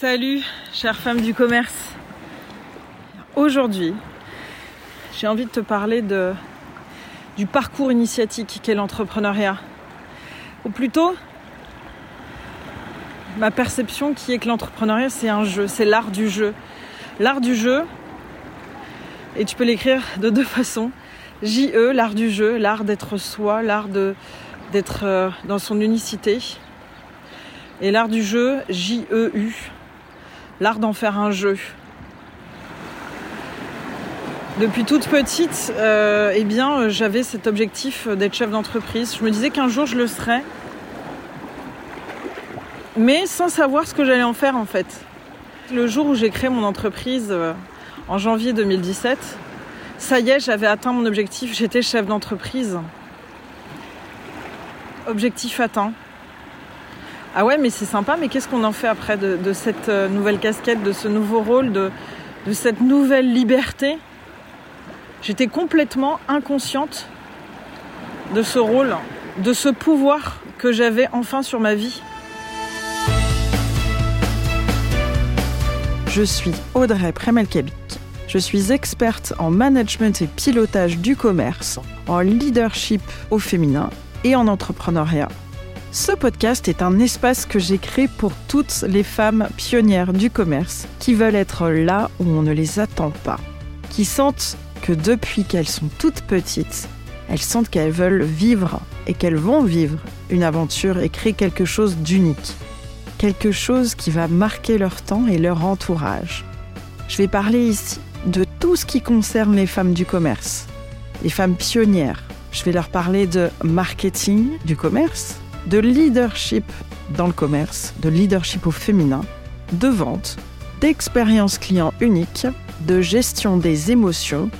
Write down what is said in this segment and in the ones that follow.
Salut, chère femme du commerce. Aujourd'hui, j'ai envie de te parler du parcours initiatique qu'est l'entrepreneuriat. Ou plutôt, ma perception qui est que l'entrepreneuriat, c'est un jeu, c'est l'art du jeu. L'art du jeu, et tu peux l'écrire de deux façons. J-E, l'art du jeu, l'art d'être soi, l'art d'être euh, dans son unicité. Et l'art du jeu, J-E-U, l'art d'en faire un jeu. Depuis toute petite, euh, eh bien, j'avais cet objectif d'être chef d'entreprise. Je me disais qu'un jour je le serais, mais sans savoir ce que j'allais en faire en fait. Le jour où j'ai créé mon entreprise euh, en janvier 2017, ça y est, j'avais atteint mon objectif, j'étais chef d'entreprise. Objectif atteint. Ah ouais, mais c'est sympa, mais qu'est-ce qu'on en fait après de, cette euh, nouvelle casquette, de ce nouveau rôle, de, cette nouvelle liberté? J'étais complètement inconsciente de ce rôle, de ce pouvoir que j'avais enfin sur ma vie. Je suis Audrey Premelkabik. Je suis experte en management et pilotage du commerce, en leadership au féminin et en entrepreneuriat. Ce podcast est un espace que j'ai créé pour toutes les femmes pionnières du commerce qui veulent être là où on ne les attend pas, qui sentent que depuis qu'elles sont toutes petites, elles sentent qu'elles veulent vivre et qu'elles vont vivre une aventure et créer quelque chose d'unique, quelque chose qui va marquer leur temps et leur entourage. Je vais parler ici de tout ce qui concerne les femmes du commerce, les femmes pionnières. Je vais leur parler de marketing du commerce, de leadership dans le commerce, de leadership au féminin, de vente, d'expérience client unique, de gestion des émotions,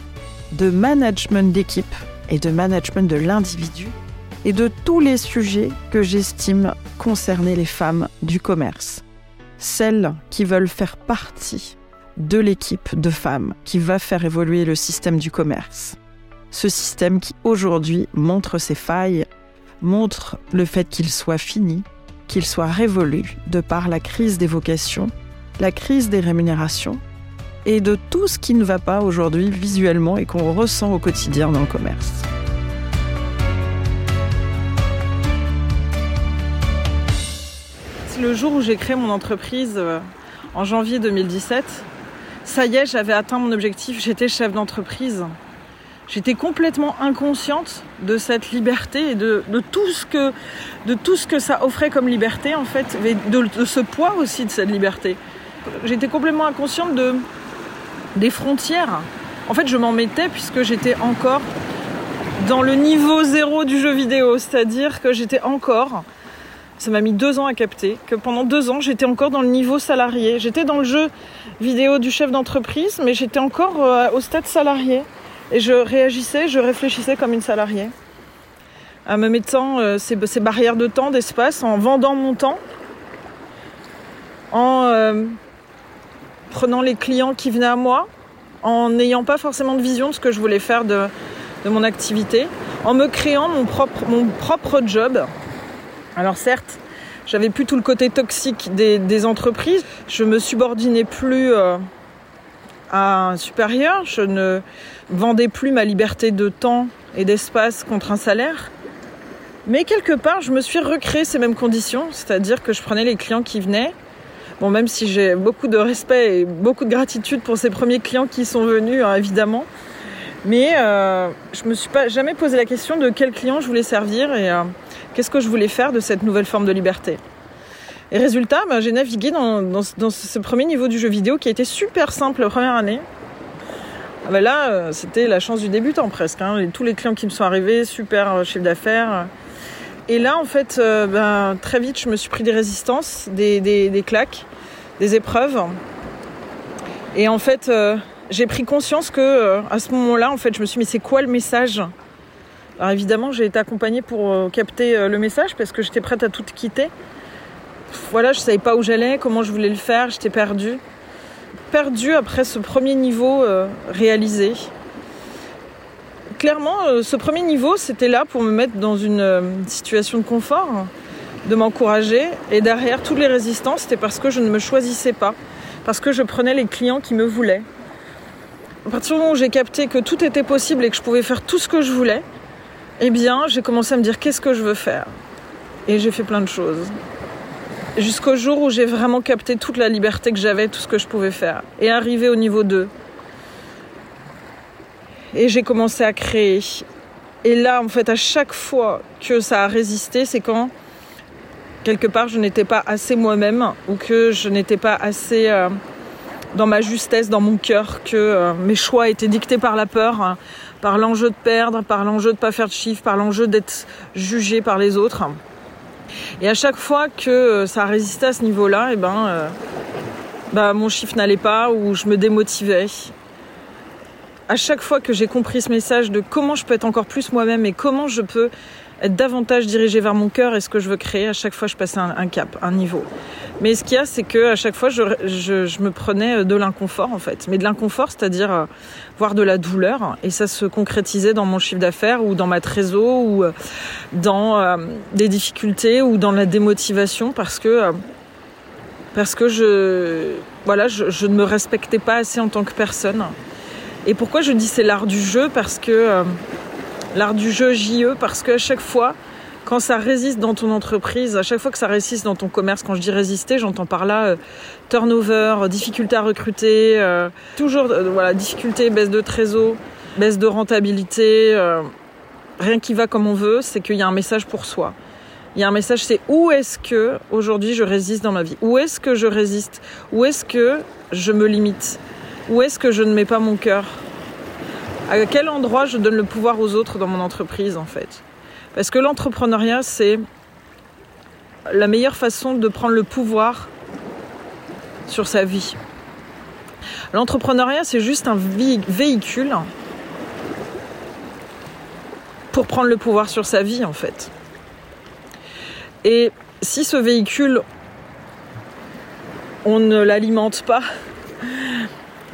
de management d'équipe et de management de l'individu, et de tous les sujets que j'estime concerner les femmes du commerce. Celles qui veulent faire partie de l'équipe de femmes qui va faire évoluer le système du commerce. Ce système qui aujourd'hui montre ses failles montre le fait qu'il soit fini, qu'il soit révolu de par la crise des vocations, la crise des rémunérations et de tout ce qui ne va pas aujourd'hui visuellement et qu'on ressent au quotidien dans le commerce. Le jour où j'ai créé mon entreprise euh, en janvier 2017, ça y est, j'avais atteint mon objectif, j'étais chef d'entreprise j'étais complètement inconsciente de cette liberté et de, tout ce que, de tout ce que ça offrait comme liberté, en fait, de, de ce poids aussi de cette liberté. J'étais complètement inconsciente de, des frontières. En fait, je m'en mettais puisque j'étais encore dans le niveau zéro du jeu vidéo, c'est-à-dire que j'étais encore, ça m'a mis deux ans à capter, que pendant deux ans, j'étais encore dans le niveau salarié. J'étais dans le jeu vidéo du chef d'entreprise, mais j'étais encore euh, au stade salarié. Et je réagissais, je réfléchissais comme une salariée, en me mettant euh, ces, barrières de temps, d'espace, en vendant mon temps, en euh, prenant les clients qui venaient à moi, en n'ayant pas forcément de vision de ce que je voulais faire de, mon activité, en me créant mon propre, job. Alors certes, j'avais plus tout le côté toxique des, entreprises, je me subordinais plus euh, un supérieur, je ne vendais plus ma liberté de temps et d'espace contre un salaire. Mais quelque part, je me suis recréé ces mêmes conditions, c'est-à-dire que je prenais les clients qui venaient. Bon, même si j'ai beaucoup de respect et beaucoup de gratitude pour ces premiers clients qui sont venus, hein, évidemment. Mais euh, je me suis pas jamais posé la question de quel client je voulais servir et euh, qu'est-ce que je voulais faire de cette nouvelle forme de liberté. Et résultat, bah, j'ai navigué dans, ce premier niveau du jeu vidéo qui a été super simple la première année. Ah bah là, euh, c'était la chance du débutant presque. Hein. tous les clients qui me sont arrivés, super euh, chiffre d'affaires. Et là, en fait, euh, ben, très vite, je me suis pris des résistances, des, des, claques, des épreuves. Et en fait, j'ai pris conscience que à ce moment-là, en fait, je me suis dit, mais c'est quoi le message? Alors évidemment, j'ai été accompagnée pour capter le message parce que j'étais prête à tout quitter. Voilà, je savais pas où j'allais, comment je voulais le faire, j'étais perdue perdu après ce premier niveau euh, réalisé. Clairement, euh, ce premier niveau, c'était là pour me mettre dans une euh, situation de confort, de m'encourager. Et derrière toutes les résistances, c'était parce que je ne me choisissais pas, parce que je prenais les clients qui me voulaient. À partir du moment où j'ai capté que tout était possible et que je pouvais faire tout ce que je voulais, eh bien, j'ai commencé à me dire qu'est-ce que je veux faire? Et j'ai fait plein de choses. Jusqu'au jour où j'ai vraiment capté toute la liberté que j'avais, tout ce que je pouvais faire. Et arrivé au niveau 2. Et j'ai commencé à créer. Et là, en fait, à chaque fois que ça a résisté, c'est quand quelque part je n'étais pas assez moi-même ou que je n'étais pas assez euh, dans ma justesse, dans mon cœur, que euh, mes choix étaient dictés par la peur, hein, par l'enjeu de perdre, par l'enjeu de pas faire de chiffre, par l'enjeu d'être jugé par les autres. Et à chaque fois que euh, ça a résisté à ce niveau-là, eh ben, bah, mon chiffre n'allait pas ou je me démotivais. À chaque fois que j'ai compris ce message de comment je peux être encore plus moi-même et comment je peux être davantage dirigé vers mon cœur et ce que je veux créer. À chaque fois, je passais un, cap, un niveau. Mais ce qu'il y a, c'est que à chaque fois, je, je, me prenais de l'inconfort en fait. Mais de l'inconfort, c'est-à-dire euh, voir de la douleur, et ça se concrétisait dans mon chiffre d'affaires ou dans ma trésor ou euh, dans euh, des difficultés ou dans la démotivation parce que parce que je voilà, je, je, ne me respectais pas assez en tant que personne. Et pourquoi je dis c'est l'art du jeu? Parce que l'art du jeu JE parce qu'à chaque fois, quand ça résiste dans ton entreprise, à chaque fois que ça résiste dans ton commerce, quand je dis résister, j'entends par là euh, turnover, difficulté à recruter, euh, toujours euh, voilà, difficulté, baisse de trésor, baisse de rentabilité, rien qui va comme on veut, c'est qu'il y a un message pour soi. Il y a un message, c'est où est-ce que aujourd'hui je résiste dans ma vie? Où est-ce que je résiste? Où est-ce que je me limite? Où est-ce que je ne mets pas mon cœur? À quel endroit je donne le pouvoir aux autres dans mon entreprise en fait? Parce que l'entrepreneuriat, c'est la meilleure façon de prendre le pouvoir sur sa vie. L'entrepreneuriat, c'est juste un véhicule pour prendre le pouvoir sur sa vie en fait. Et si ce véhicule, on ne l'alimente pas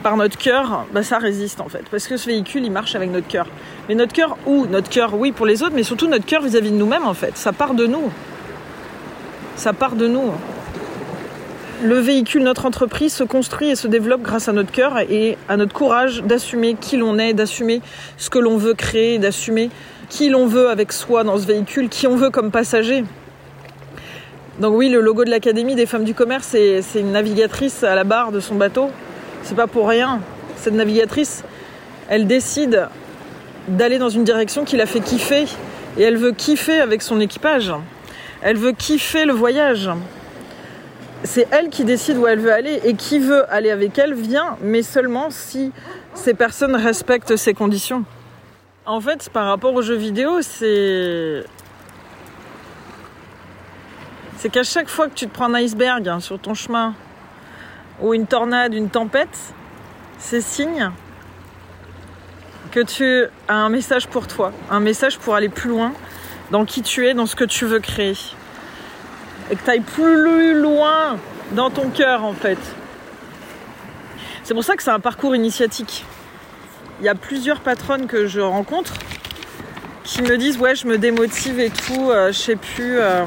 par notre cœur, bah, ça résiste en fait. Parce que ce véhicule, il marche avec notre cœur. Mais notre cœur où Notre cœur, oui, pour les autres, mais surtout notre cœur vis-à-vis de nous-mêmes en fait. Ça part de nous. Ça part de nous. Le véhicule, notre entreprise se construit et se développe grâce à notre cœur et à notre courage d'assumer qui l'on est, d'assumer ce que l'on veut créer, d'assumer qui l'on veut avec soi dans ce véhicule, qui on veut comme passager. Donc oui, le logo de l'Académie des femmes du commerce, c'est une navigatrice à la barre de son bateau c'est pas pour rien. Cette navigatrice, elle décide d'aller dans une direction qui la fait kiffer. Et elle veut kiffer avec son équipage. Elle veut kiffer le voyage. C'est elle qui décide où elle veut aller et qui veut aller avec elle vient, mais seulement si ces personnes respectent ces conditions. En fait, par rapport aux jeux vidéo, c'est. C'est qu'à chaque fois que tu te prends un iceberg hein, sur ton chemin, ou une tornade, une tempête, c'est signe que tu as un message pour toi, un message pour aller plus loin dans qui tu es, dans ce que tu veux créer. Et que tu ailles plus loin dans ton cœur en fait. C'est pour ça que c'est un parcours initiatique. Il y a plusieurs patronnes que je rencontre qui me disent ouais je me démotive et tout, euh, je sais plus. Euh,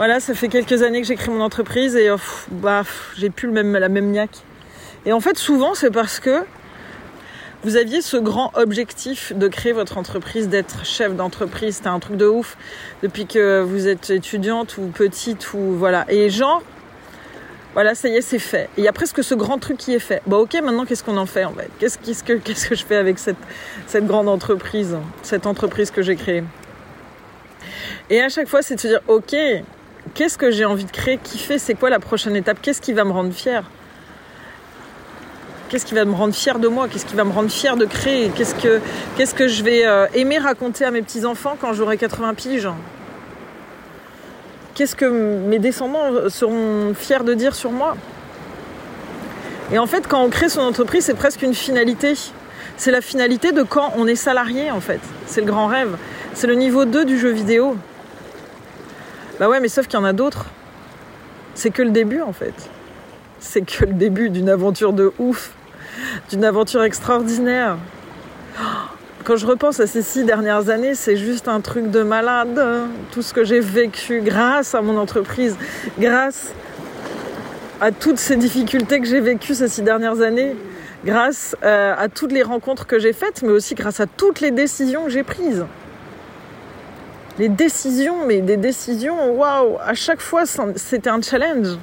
voilà, ça fait quelques années que j'ai créé mon entreprise et bah, j'ai plus le même, la même niaque. Et en fait, souvent, c'est parce que vous aviez ce grand objectif de créer votre entreprise, d'être chef d'entreprise. C'était un truc de ouf depuis que vous êtes étudiante ou petite ou voilà. Et genre, voilà, ça y est, c'est fait. Il y a presque ce grand truc qui est fait. Bon, ok, maintenant, qu'est-ce qu'on en fait en fait? Qu'est-ce, que, qu'est-ce que je fais avec cette, cette grande entreprise, cette entreprise que j'ai créée? Et à chaque fois, c'est de se dire, ok, qu'est-ce que j'ai envie de créer, kiffer, c'est quoi la prochaine étape, qu'est-ce qui va me rendre fier Qu'est-ce qui va me rendre fier de moi? Qu'est-ce qui va me rendre fier de créer? Qu'est-ce que, qu'est-ce que je vais euh, aimer raconter à mes petits-enfants quand j'aurai 80 piges? Qu'est-ce que mes descendants seront fiers de dire sur moi? Et en fait, quand on crée son entreprise, c'est presque une finalité. C'est la finalité de quand on est salarié, en fait. C'est le grand rêve. C'est le niveau 2 du jeu vidéo. Bah ouais, mais sauf qu'il y en a d'autres. C'est que le début en fait. C'est que le début d'une aventure de ouf, d'une aventure extraordinaire. quand je repense à ces six dernières années, c'est juste un truc de malade. Tout ce que j'ai vécu grâce à mon entreprise, grâce à toutes ces difficultés que j'ai vécues ces six dernières années, grâce euh, à toutes les rencontres que j'ai faites, mais aussi grâce à toutes les décisions que j'ai prises. Les décisions, mais des décisions, waouh, à chaque fois c'était un challenge.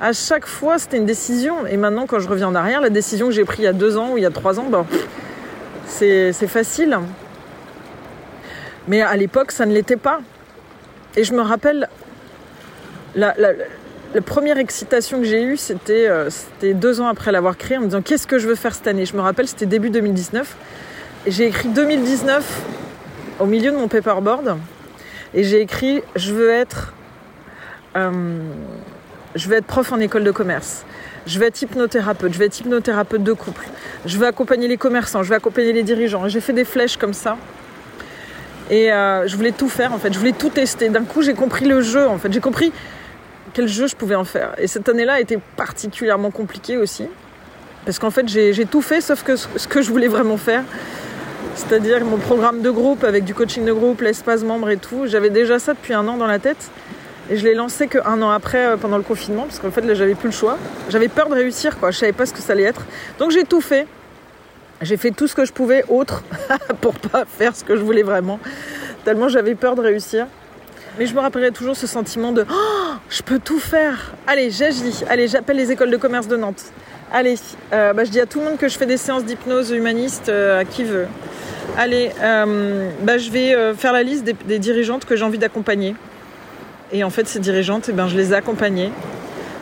À chaque fois c'était une décision. Et maintenant, quand je reviens en arrière, la décision que j'ai prise il y a deux ans ou il y a trois ans, ben, c'est facile. Mais à l'époque, ça ne l'était pas. Et je me rappelle, la, première excitation que j'ai eue, euh, c'était deux ans après l'avoir créé, en me disant qu'est-ce que je veux faire cette année? Je me rappelle, c'était début 2019. Et j'ai écrit 2019 au milieu de mon paperboard. Et j'ai écrit je veux être, euh, je veux être prof en école de commerce je vais être hypnothérapeute, je vais être hypnothérapeute de couple, je vais accompagner les commerçants, je vais accompagner les dirigeants. J'ai fait des flèches comme ça. Et euh, je voulais tout faire en fait, je voulais tout tester. D'un coup, j'ai compris le jeu en fait, j'ai compris quel jeu je pouvais en faire. Et cette année-là a été particulièrement compliquée aussi. Parce qu'en fait, j'ai tout fait sauf que ce que je voulais vraiment faire. C'est-à-dire mon programme de groupe avec du coaching de groupe, l'espace membre et tout. J'avais déjà ça depuis un an dans la tête. Et je l'ai lancé qu'un an après, euh, pendant le confinement, parce qu'en fait, là, j'avais plus le choix. J'avais peur de réussir, quoi. Je savais pas ce que ça allait être. Donc, j'ai tout fait. J'ai fait tout ce que je pouvais autre pour pas faire ce que je voulais vraiment. Tellement j'avais peur de réussir. Mais je me rappellerai toujours ce sentiment de oh, je peux tout faire. Allez, j'agis. Allez, j'appelle les écoles de commerce de Nantes. Allez, euh, bah, je dis à tout le monde que je fais des séances d'hypnose humaniste euh, à qui veut. Allez, bah, je vais faire la liste des dirigeantes que j'ai envie d'accompagner. Et en fait, ces dirigeantes, eh ben, je les ai accompagnées.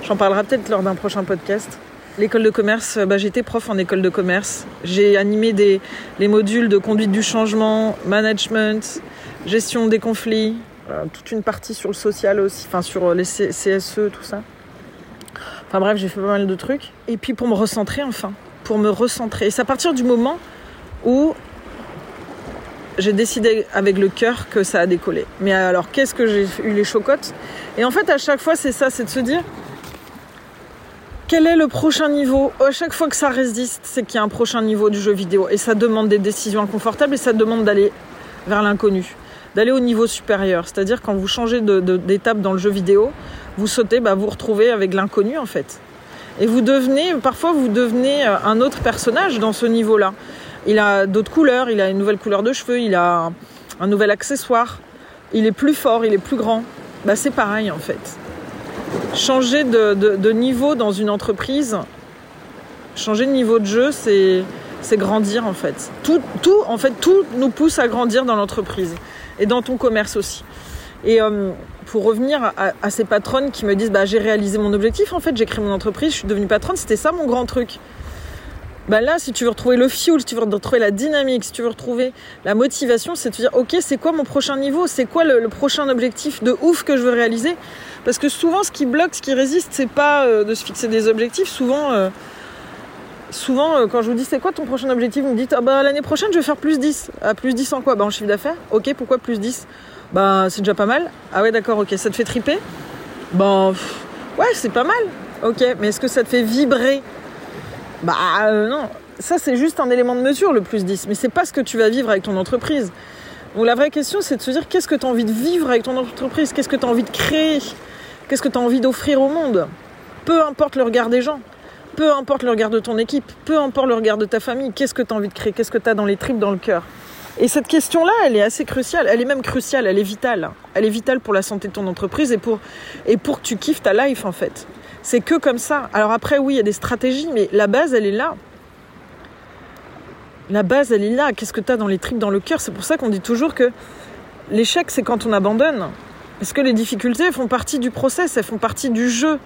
J'en parlerai peut-être lors d'un prochain podcast. L'école de commerce, bah, j'étais prof en école de commerce. J'ai animé des, les modules de conduite du changement, management, gestion des conflits, euh, toute une partie sur le social aussi, enfin sur les CSE, tout ça. Enfin bref, j'ai fait pas mal de trucs. Et puis pour me recentrer enfin, pour me recentrer. Et c'est à partir du moment où j'ai décidé avec le cœur que ça a décollé. Mais alors, qu'est-ce que j'ai eu les chocottes? Et en fait, à chaque fois, c'est ça, c'est de se dire quel est le prochain niveau? À chaque fois que ça résiste, c'est qu'il y a un prochain niveau du jeu vidéo. Et ça demande des décisions inconfortables et ça demande d'aller vers l'inconnu, d'aller au niveau supérieur. C'est-à-dire, quand vous changez d'étape dans le jeu vidéo, vous sautez, bah, vous retrouvez avec l'inconnu en fait. Et vous devenez, parfois, vous devenez un autre personnage dans ce niveau-là. Il a d'autres couleurs, il a une nouvelle couleur de cheveux, il a un, nouvel accessoire. Il est plus fort, il est plus grand. Bah, c'est pareil en fait. Changer de, niveau dans une entreprise, changer de niveau de jeu, c'est grandir en fait. Tout, tout, en fait, tout nous pousse à grandir dans l'entreprise et dans ton commerce aussi. Et euh, pour revenir à, ces patronnes qui me disent bah, j'ai réalisé mon objectif, en fait, j'ai créé mon entreprise, je suis devenue patronne, c'était ça mon grand truc. Bah là, si tu veux retrouver le fuel, si tu veux retrouver la dynamique, si tu veux retrouver la motivation, c'est de te dire, ok, c'est quoi mon prochain niveau? C'est quoi le, prochain objectif de ouf que je veux réaliser? Parce que souvent, ce qui bloque, ce qui résiste, c'est pas euh, de se fixer des objectifs. Souvent, euh, souvent euh, quand je vous dis, c'est quoi ton prochain objectif? Vous me dites, ah bah l'année prochaine, je vais faire plus 10. Ah, plus 10 en quoi? Bah en chiffre d'affaires. Ok, pourquoi plus 10 Bah c'est déjà pas mal. Ah ouais, d'accord, ok, ça te fait triper? Bah ouais, c'est pas mal. Ok, mais est-ce que ça te fait vibrer? Bah euh, non, ça c'est juste un élément de mesure le plus 10, mais c'est pas ce que tu vas vivre avec ton entreprise. Donc la vraie question c'est de se dire qu'est-ce que tu as envie de vivre avec ton entreprise, qu'est-ce que tu as envie de créer, qu'est-ce que tu as envie d'offrir au monde? Peu importe le regard des gens, peu importe le regard de ton équipe, peu importe le regard de ta famille, qu'est-ce que tu as envie de créer, qu'est-ce que tu as dans les tripes, dans le cœur? Et cette question-là, elle est assez cruciale, elle est même cruciale, elle est vitale. Elle est vitale pour la santé de ton entreprise et pour, et pour que tu kiffes ta life en fait. C'est que comme ça. Alors après, oui, il y a des stratégies, mais la base, elle est là. La base, elle est là. Qu'est-ce que tu as dans les tripes, dans le cœur? C'est pour ça qu'on dit toujours que l'échec, c'est quand on abandonne. Parce que les difficultés, elles font partie du process, elles font partie du jeu.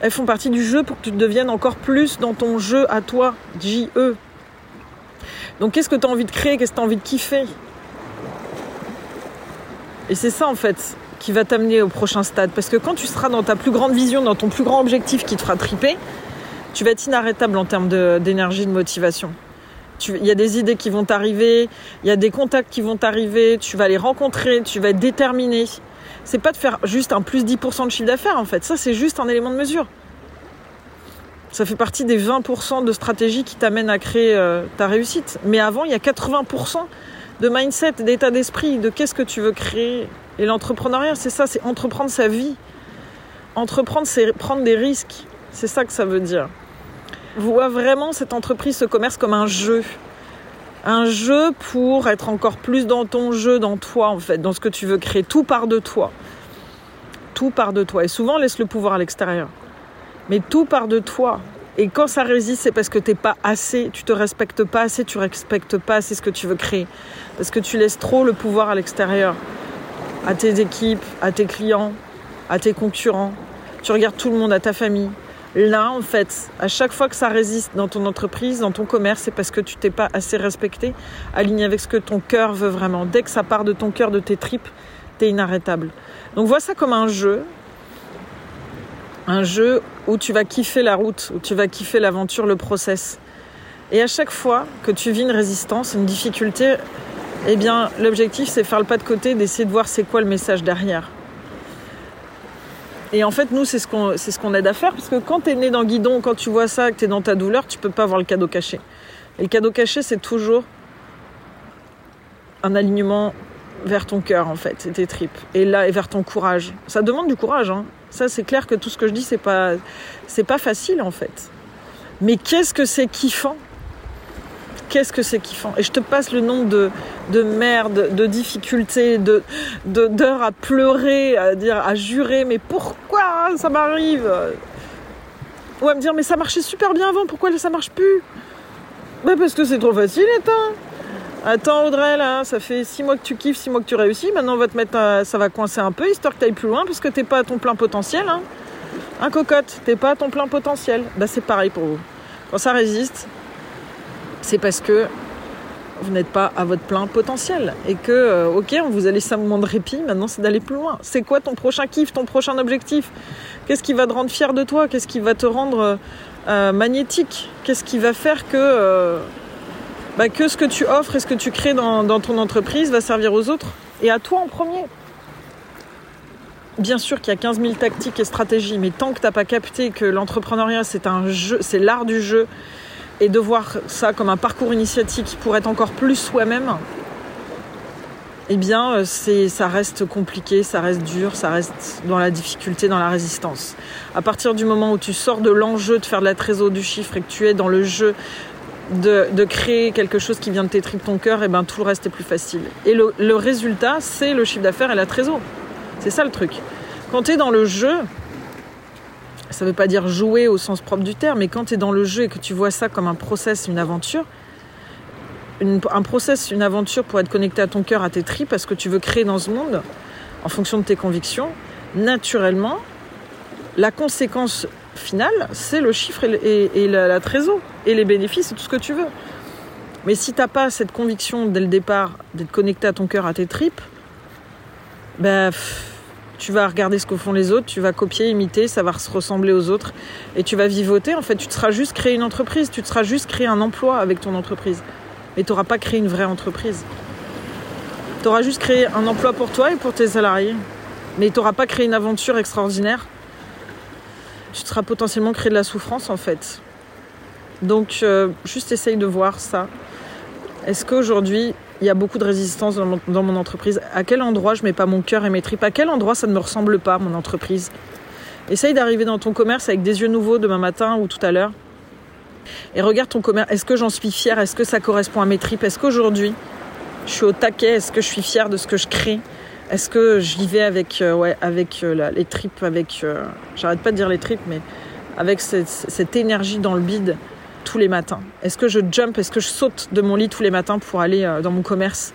Elles font partie du jeu pour que tu deviennes encore plus dans ton jeu à toi, J-E. Donc qu'est-ce que tu as envie de créer? Qu'est-ce que tu as envie de kiffer? Et c'est ça en fait qui va t'amener au prochain stade. Parce que quand tu seras dans ta plus grande vision, dans ton plus grand objectif qui te fera triper, tu vas être inarrêtable en termes d'énergie, de, motivation. Il y a des idées qui vont t'arriver, il y a des contacts qui vont t'arriver, tu vas les rencontrer, tu vas être déterminé. C'est pas de faire juste un plus 10% de chiffre d'affaires en fait, ça c'est juste un élément de mesure. Ça fait partie des 20% de stratégies qui t'amènent à créer euh, ta réussite. Mais avant, il y a 80% de mindset, d'état d'esprit, de qu'est-ce que tu veux créer. Et l'entrepreneuriat, c'est ça, c'est entreprendre sa vie. Entreprendre, c'est prendre des risques. C'est ça que ça veut dire. Vois vraiment cette entreprise, ce commerce comme un jeu. Un jeu pour être encore plus dans ton jeu, dans toi en fait, dans ce que tu veux créer. Tout part de toi. Tout part de toi. Et souvent, on laisse le pouvoir à l'extérieur. Mais tout part de toi. Et quand ça résiste, c'est parce que t'es pas assez, tu te respectes pas assez, tu respectes pas assez ce que tu veux créer. Parce que tu laisses trop le pouvoir à l'extérieur, à tes équipes, à tes clients, à tes concurrents. Tu regardes tout le monde, à ta famille. Là, en fait, à chaque fois que ça résiste dans ton entreprise, dans ton commerce, c'est parce que tu t'es pas assez respecté, aligné avec ce que ton cœur veut vraiment. Dès que ça part de ton cœur, de tes tripes, t'es inarrêtable. Donc vois ça comme un jeu, un jeu où tu vas kiffer la route, où tu vas kiffer l'aventure, le process. Et à chaque fois que tu vis une résistance, une difficulté, eh bien, l'objectif, c'est faire le pas de côté, d'essayer de voir c'est quoi le message derrière. Et en fait, nous, c'est ce qu'on ce aide à faire, parce que quand tu es né dans guidon, quand tu vois ça, que tu es dans ta douleur, tu peux pas voir le cadeau caché. Et le cadeau caché, c'est toujours un alignement vers ton cœur, en fait, et tes tripes. Et là, et vers ton courage. Ça demande du courage, hein. Ça, c'est clair que tout ce que je dis, c'est pas, pas facile en fait. Mais qu'est-ce que c'est kiffant Qu'est-ce que c'est kiffant Et je te passe le nombre de, de merde, de difficultés, de, d'heures à pleurer, à dire, à jurer, mais pourquoi ça m'arrive Ou à me dire, mais ça marchait super bien avant, pourquoi ça marche plus bah parce que c'est trop facile, attends. Attends Audrey, là, ça fait six mois que tu kiffes, six mois que tu réussis. Maintenant, on va te mettre, ça va coincer un peu, histoire que tu ailles plus loin, parce que t'es pas à ton plein potentiel. Hein. Un cocotte, t'es pas à ton plein potentiel. Bah, c'est pareil pour vous. Quand ça résiste, c'est parce que vous n'êtes pas à votre plein potentiel. Et que, euh, ok, on vous a laissé un moment de répit, maintenant c'est d'aller plus loin. C'est quoi ton prochain kiff, ton prochain objectif? Qu'est-ce qui va te rendre fier de toi? Qu'est-ce qui va te rendre euh, magnétique? Qu'est-ce qui va faire que. Euh, bah, que ce que tu offres et ce que tu crées dans, ton entreprise va servir aux autres? Et à toi en premier? Bien sûr qu'il y a 15 000 tactiques et stratégies, mais tant que tu n'as pas capté que l'entrepreneuriat c'est un jeu, c'est l'art du jeu, et de voir ça comme un parcours initiatique pour être encore plus soi-même, eh bien, euh, c'est, ça reste compliqué, ça reste dur, ça reste dans la difficulté, dans la résistance. À partir du moment où tu sors de l'enjeu de faire de la trésor du chiffre et que tu es dans le jeu de, créer quelque chose qui vient de tes ton cœur, et ben tout le reste est plus facile. Et le, résultat, c'est le chiffre d'affaires et la trésor. C'est ça le truc. Quand tu es dans le jeu, ça ne veut pas dire jouer au sens propre du terme, mais quand tu es dans le jeu et que tu vois ça comme un process, une aventure, un process, une aventure pour être connecté à ton cœur, à tes tripes, parce que tu veux créer dans ce monde, en fonction de tes convictions, naturellement, la conséquence finale, c'est le chiffre et, la, trésor, et les bénéfices et tout ce que tu veux. Mais si t'as pas cette conviction dès le départ d'être connecté à ton cœur, à tes tripes, ben, tu vas regarder ce que font les autres, tu vas copier, imiter, ça va se ressembler aux autres, et tu vas vivoter. En fait, tu te seras juste créé une entreprise, tu te seras juste créé un emploi avec ton entreprise, mais tu n'auras pas créé une vraie entreprise. Tu auras juste créé un emploi pour toi et pour tes salariés, mais tu n'auras pas créé une aventure extraordinaire tu te seras potentiellement créé de la souffrance en fait. Donc euh, juste essaye de voir ça. Est-ce qu'aujourd'hui il y a beaucoup de résistance dans mon, entreprise. À quel endroit je mets pas mon cœur et mes tripes? À quel endroit ça ne me ressemble pas mon entreprise? Essaye d'arriver dans ton commerce avec des yeux nouveaux demain matin ou tout à l'heure. Et regarde ton commerce. Est-ce que j'en suis fière? Est-ce que ça correspond à mes tripes? Est-ce qu'aujourd'hui je suis au taquet? Est-ce que je suis fière de ce que je crée? Est-ce que j'y vais avec, euh, ouais, avec euh, les tripes, avec, euh, j'arrête pas de dire les tripes, mais avec cette, énergie dans le bide? Tous les matins Est-ce que je jump, est-ce que je saute de mon lit tous les matins pour aller dans mon commerce?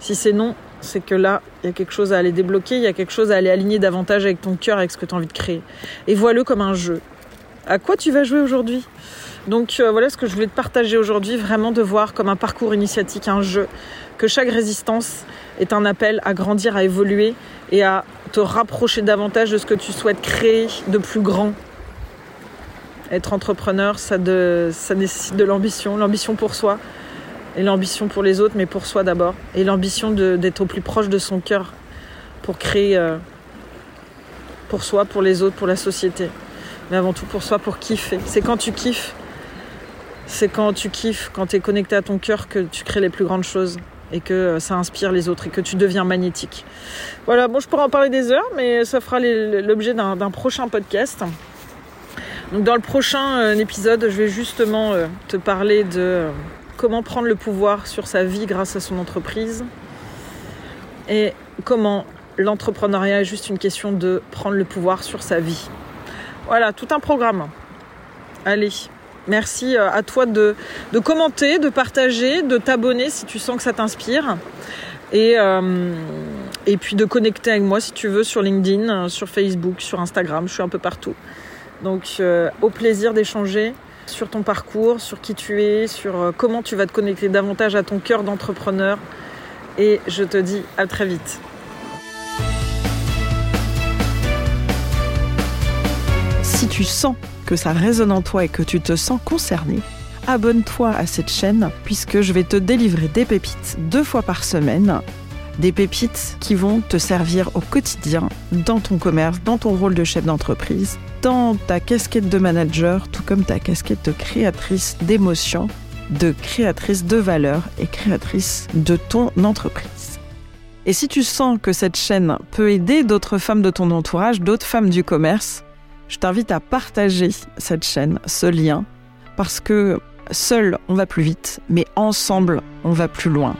Si c'est non, c'est que là, il y a quelque chose à aller débloquer, il y a quelque chose à aller aligner davantage avec ton cœur, avec ce que tu as envie de créer. Et vois-le comme un jeu. À quoi tu vas jouer aujourd'hui? Donc voilà ce que je voulais te partager aujourd'hui, vraiment de voir comme un parcours initiatique, un jeu, que chaque résistance est un appel à grandir, à évoluer et à te rapprocher davantage de ce que tu souhaites créer de plus grand. Être entrepreneur, ça, nécessite de l'ambition, l'ambition pour soi et l'ambition pour les autres, mais pour soi d'abord. Et l'ambition d'être au plus proche de son cœur pour créer euh, pour soi, pour les autres, pour la société. mais avant tout pour soi, pour kiffer. C'est quand tu kiffes, c'est quand tu kiffes, quand tu es connecté à ton cœur que tu crées les plus grandes choses et que euh, ça inspire les autres et que tu deviens magnétique. Voilà, bon, je pourrais en parler des heures, mais ça fera l'objet d'un prochain podcast. Donc dans le prochain euh, épisode, je vais justement euh, te parler de comment prendre le pouvoir sur sa vie grâce à son entreprise et comment l'entrepreneuriat est juste une question de prendre le pouvoir sur sa vie. Voilà, tout un programme. Allez, merci euh, à toi de, commenter, de partager, de t'abonner si tu sens que ça t'inspire. Et, euh, et puis de connecter avec moi si tu veux sur LinkedIn, sur Facebook, sur Instagram, je suis un peu partout. Donc euh, au plaisir d'échanger sur ton parcours, sur qui tu es, sur comment tu vas te connecter davantage à ton cœur d'entrepreneur. Et je te dis à très vite. si tu sens que ça résonne en toi et que tu te sens concerné, abonne-toi à cette chaîne puisque je vais te délivrer des pépites deux fois par semaine. Des pépites qui vont te servir au quotidien, dans ton commerce, dans ton rôle de chef d'entreprise, dans ta casquette de manager, tout comme ta casquette de créatrice d'émotions, de créatrice de valeurs et créatrice de ton entreprise. Et si tu sens que cette chaîne peut aider d'autres femmes de ton entourage, d'autres femmes du commerce, je t'invite à partager cette chaîne, ce lien, parce que seul on va plus vite, mais ensemble on va plus loin.